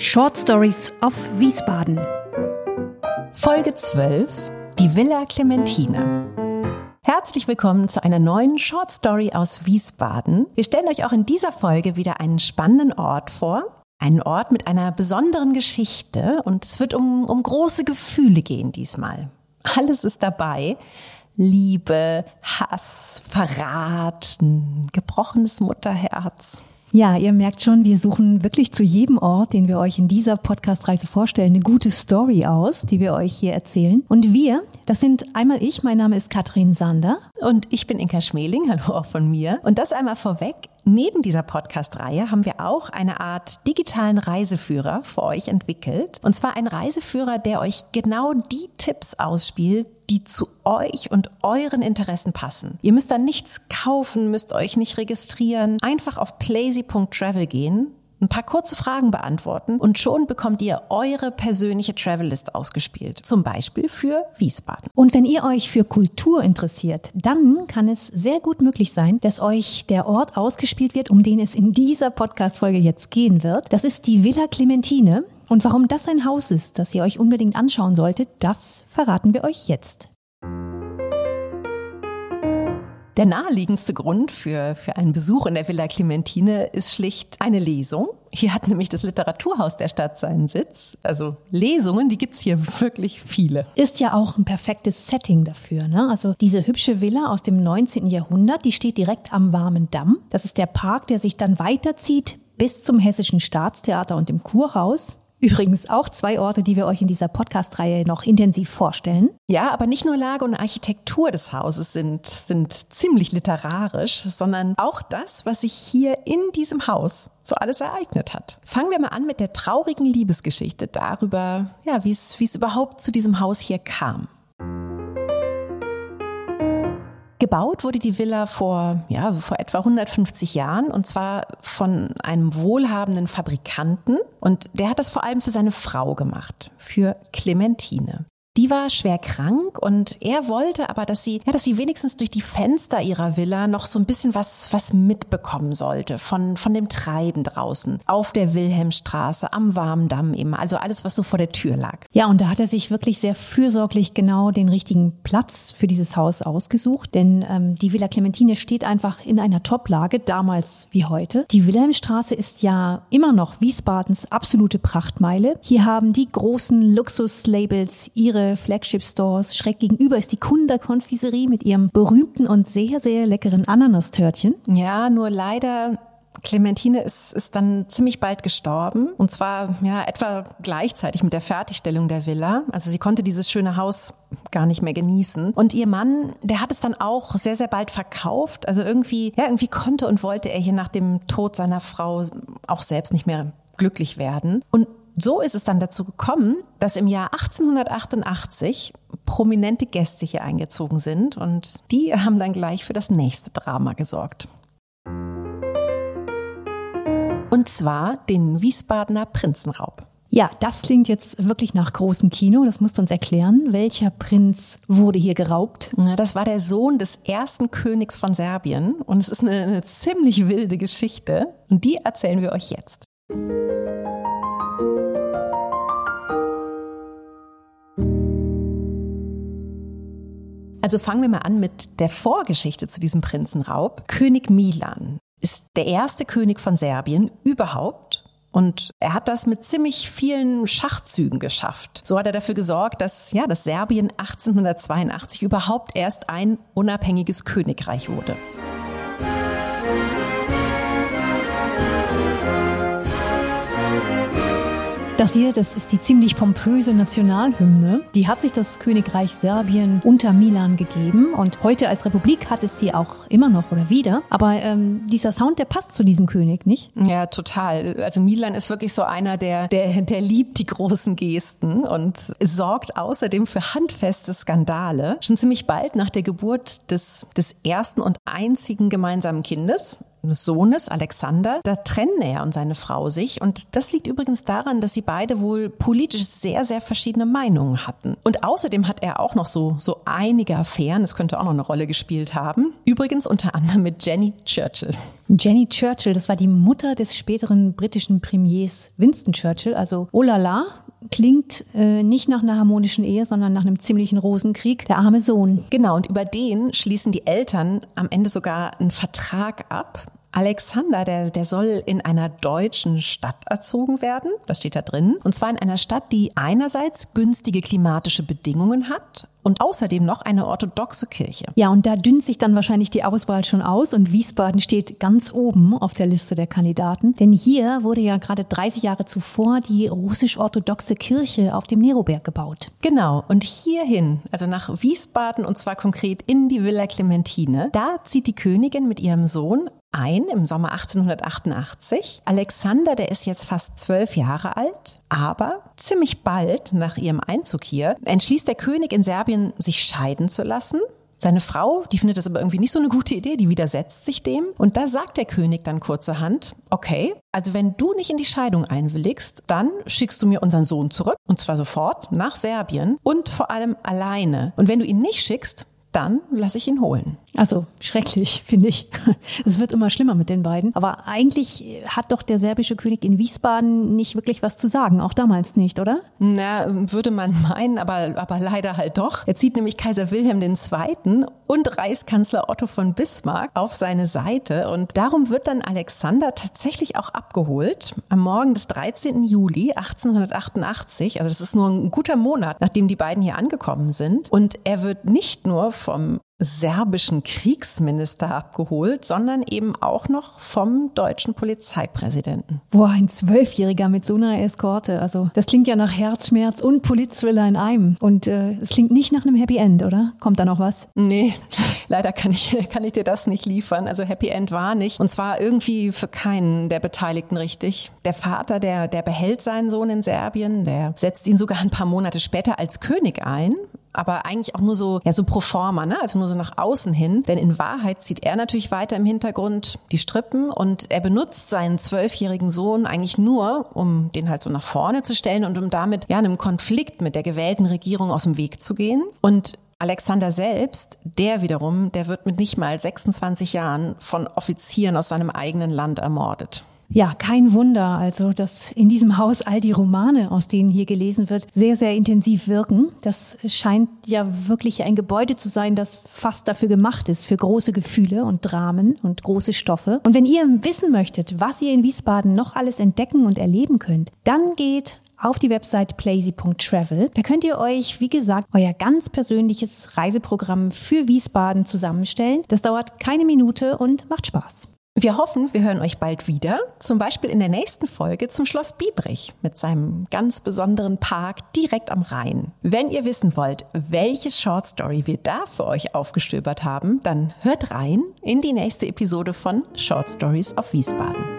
Short Stories of Wiesbaden. Folge 12. Die Villa Clementine. Herzlich willkommen zu einer neuen Short Story aus Wiesbaden. Wir stellen euch auch in dieser Folge wieder einen spannenden Ort vor. Einen Ort mit einer besonderen Geschichte und es wird um, um große Gefühle gehen diesmal. Alles ist dabei. Liebe, Hass, Verrat, ein gebrochenes Mutterherz. Ja, ihr merkt schon, wir suchen wirklich zu jedem Ort, den wir euch in dieser Podcast-Reise vorstellen, eine gute Story aus, die wir euch hier erzählen. Und wir, das sind einmal ich, mein Name ist Katrin Sander. Und ich bin Inka Schmeling, hallo auch von mir. Und das einmal vorweg. Neben dieser Podcast-Reihe haben wir auch eine Art digitalen Reiseführer für euch entwickelt. Und zwar ein Reiseführer, der euch genau die Tipps ausspielt, die zu euch und euren Interessen passen. Ihr müsst da nichts kaufen, müsst euch nicht registrieren. Einfach auf plazy.travel gehen ein paar kurze Fragen beantworten und schon bekommt ihr eure persönliche Travellist ausgespielt. Zum Beispiel für Wiesbaden. Und wenn ihr euch für Kultur interessiert, dann kann es sehr gut möglich sein, dass euch der Ort ausgespielt wird, um den es in dieser Podcast-Folge jetzt gehen wird. Das ist die Villa Clementine. Und warum das ein Haus ist, das ihr euch unbedingt anschauen solltet, das verraten wir euch jetzt. Der naheliegendste Grund für, für einen Besuch in der Villa Clementine ist schlicht eine Lesung. Hier hat nämlich das Literaturhaus der Stadt seinen Sitz. Also Lesungen, die gibt's hier wirklich viele. Ist ja auch ein perfektes Setting dafür. Ne? Also diese hübsche Villa aus dem 19. Jahrhundert, die steht direkt am Warmen Damm. Das ist der Park, der sich dann weiterzieht bis zum Hessischen Staatstheater und dem Kurhaus. Übrigens auch zwei Orte, die wir euch in dieser Podcast-Reihe noch intensiv vorstellen. Ja, aber nicht nur Lage und Architektur des Hauses sind, sind ziemlich literarisch, sondern auch das, was sich hier in diesem Haus so alles ereignet hat. Fangen wir mal an mit der traurigen Liebesgeschichte darüber, ja, wie es, wie es überhaupt zu diesem Haus hier kam. Gebaut wurde die Villa vor, ja, vor etwa 150 Jahren und zwar von einem wohlhabenden Fabrikanten und der hat das vor allem für seine Frau gemacht, für Clementine. Die war schwer krank und er wollte aber, dass sie, ja, dass sie wenigstens durch die Fenster ihrer Villa noch so ein bisschen was, was mitbekommen sollte von, von dem Treiben draußen. Auf der Wilhelmstraße, am Warmdamm eben. Also alles, was so vor der Tür lag. Ja, und da hat er sich wirklich sehr fürsorglich genau den richtigen Platz für dieses Haus ausgesucht, denn ähm, die Villa Clementine steht einfach in einer Toplage, damals wie heute. Die Wilhelmstraße ist ja immer noch Wiesbadens absolute Prachtmeile. Hier haben die großen Luxuslabels ihre Flagship-Stores. Schräg gegenüber ist die Kunderkonfiserie mit ihrem berühmten und sehr, sehr leckeren Ananastörtchen. Ja, nur leider Clementine ist, ist dann ziemlich bald gestorben. Und zwar ja etwa gleichzeitig mit der Fertigstellung der Villa. Also sie konnte dieses schöne Haus gar nicht mehr genießen. Und ihr Mann, der hat es dann auch sehr, sehr bald verkauft. Also irgendwie, ja, irgendwie konnte und wollte er hier nach dem Tod seiner Frau auch selbst nicht mehr glücklich werden. Und so ist es dann dazu gekommen, dass im Jahr 1888 prominente Gäste hier eingezogen sind und die haben dann gleich für das nächste Drama gesorgt. Und zwar den Wiesbadener Prinzenraub. Ja, das klingt jetzt wirklich nach großem Kino. Das musst du uns erklären. Welcher Prinz wurde hier geraubt? Ja, das war der Sohn des ersten Königs von Serbien. Und es ist eine, eine ziemlich wilde Geschichte. Und die erzählen wir euch jetzt. Also fangen wir mal an mit der Vorgeschichte zu diesem Prinzenraub. König Milan ist der erste König von Serbien überhaupt. Und er hat das mit ziemlich vielen Schachzügen geschafft. So hat er dafür gesorgt, dass, ja, dass Serbien 1882 überhaupt erst ein unabhängiges Königreich wurde. Das hier, das ist die ziemlich pompöse Nationalhymne. Die hat sich das Königreich Serbien unter Milan gegeben und heute als Republik hat es sie auch immer noch oder wieder. Aber ähm, dieser Sound, der passt zu diesem König, nicht? Ja, total. Also Milan ist wirklich so einer, der, der, der liebt die großen Gesten und sorgt außerdem für handfeste Skandale. Schon ziemlich bald nach der Geburt des, des ersten und einzigen gemeinsamen Kindes, Sohnes, Alexander, da trennen er und seine Frau sich. Und das liegt übrigens daran, dass sie beide wohl politisch sehr, sehr verschiedene Meinungen hatten. Und außerdem hat er auch noch so, so einige Affären, das könnte auch noch eine Rolle gespielt haben. Übrigens unter anderem mit Jenny Churchill. Jenny Churchill, das war die Mutter des späteren britischen Premiers Winston Churchill, also oh la la, klingt äh, nicht nach einer harmonischen Ehe, sondern nach einem ziemlichen Rosenkrieg. Der arme Sohn. Genau, und über den schließen die Eltern am Ende sogar einen Vertrag ab. Alexander, der, der soll in einer deutschen Stadt erzogen werden. Das steht da drin. Und zwar in einer Stadt, die einerseits günstige klimatische Bedingungen hat und außerdem noch eine orthodoxe Kirche. Ja, und da dünnt sich dann wahrscheinlich die Auswahl schon aus und Wiesbaden steht ganz oben auf der Liste der Kandidaten. Denn hier wurde ja gerade 30 Jahre zuvor die russisch-orthodoxe Kirche auf dem Neroberg gebaut. Genau, und hierhin, also nach Wiesbaden und zwar konkret in die Villa Clementine, da zieht die Königin mit ihrem Sohn ein im Sommer 1888. Alexander, der ist jetzt fast zwölf Jahre alt, aber ziemlich bald nach ihrem Einzug hier entschließt der König in Serbien, sich scheiden zu lassen. Seine Frau, die findet das aber irgendwie nicht so eine gute Idee, die widersetzt sich dem. Und da sagt der König dann kurzerhand, okay, also wenn du nicht in die Scheidung einwilligst, dann schickst du mir unseren Sohn zurück, und zwar sofort nach Serbien und vor allem alleine. Und wenn du ihn nicht schickst, dann lasse ich ihn holen. Also schrecklich, finde ich. Es wird immer schlimmer mit den beiden. Aber eigentlich hat doch der serbische König in Wiesbaden nicht wirklich was zu sagen, auch damals nicht, oder? Na, würde man meinen, aber, aber leider halt doch. Er zieht nämlich Kaiser Wilhelm II. und Reichskanzler Otto von Bismarck auf seine Seite. Und darum wird dann Alexander tatsächlich auch abgeholt. Am Morgen des 13. Juli 1888, also das ist nur ein guter Monat, nachdem die beiden hier angekommen sind. Und er wird nicht nur vom serbischen Kriegsminister abgeholt, sondern eben auch noch vom deutschen Polizeipräsidenten. Boah, ein Zwölfjähriger mit so einer Eskorte. Also das klingt ja nach Herzschmerz und Polizthriller in einem. Und äh, es klingt nicht nach einem Happy End, oder? Kommt da noch was? Nee, leider kann ich, kann ich dir das nicht liefern. Also Happy End war nicht. Und zwar irgendwie für keinen der Beteiligten richtig. Der Vater, der, der behält seinen Sohn in Serbien, der setzt ihn sogar ein paar Monate später als König ein aber eigentlich auch nur so, ja, so pro forma, ne? also nur so nach außen hin. Denn in Wahrheit zieht er natürlich weiter im Hintergrund die Strippen und er benutzt seinen zwölfjährigen Sohn eigentlich nur, um den halt so nach vorne zu stellen und um damit ja einem Konflikt mit der gewählten Regierung aus dem Weg zu gehen. Und Alexander selbst, der wiederum, der wird mit nicht mal 26 Jahren von Offizieren aus seinem eigenen Land ermordet. Ja, kein Wunder, also, dass in diesem Haus all die Romane, aus denen hier gelesen wird, sehr, sehr intensiv wirken. Das scheint ja wirklich ein Gebäude zu sein, das fast dafür gemacht ist, für große Gefühle und Dramen und große Stoffe. Und wenn ihr wissen möchtet, was ihr in Wiesbaden noch alles entdecken und erleben könnt, dann geht auf die Website plazy.travel. Da könnt ihr euch, wie gesagt, euer ganz persönliches Reiseprogramm für Wiesbaden zusammenstellen. Das dauert keine Minute und macht Spaß. Wir hoffen, wir hören euch bald wieder, zum Beispiel in der nächsten Folge zum Schloss Biebrich mit seinem ganz besonderen Park direkt am Rhein. Wenn ihr wissen wollt, welche Short Story wir da für euch aufgestöbert haben, dann hört rein in die nächste Episode von Short Stories auf Wiesbaden.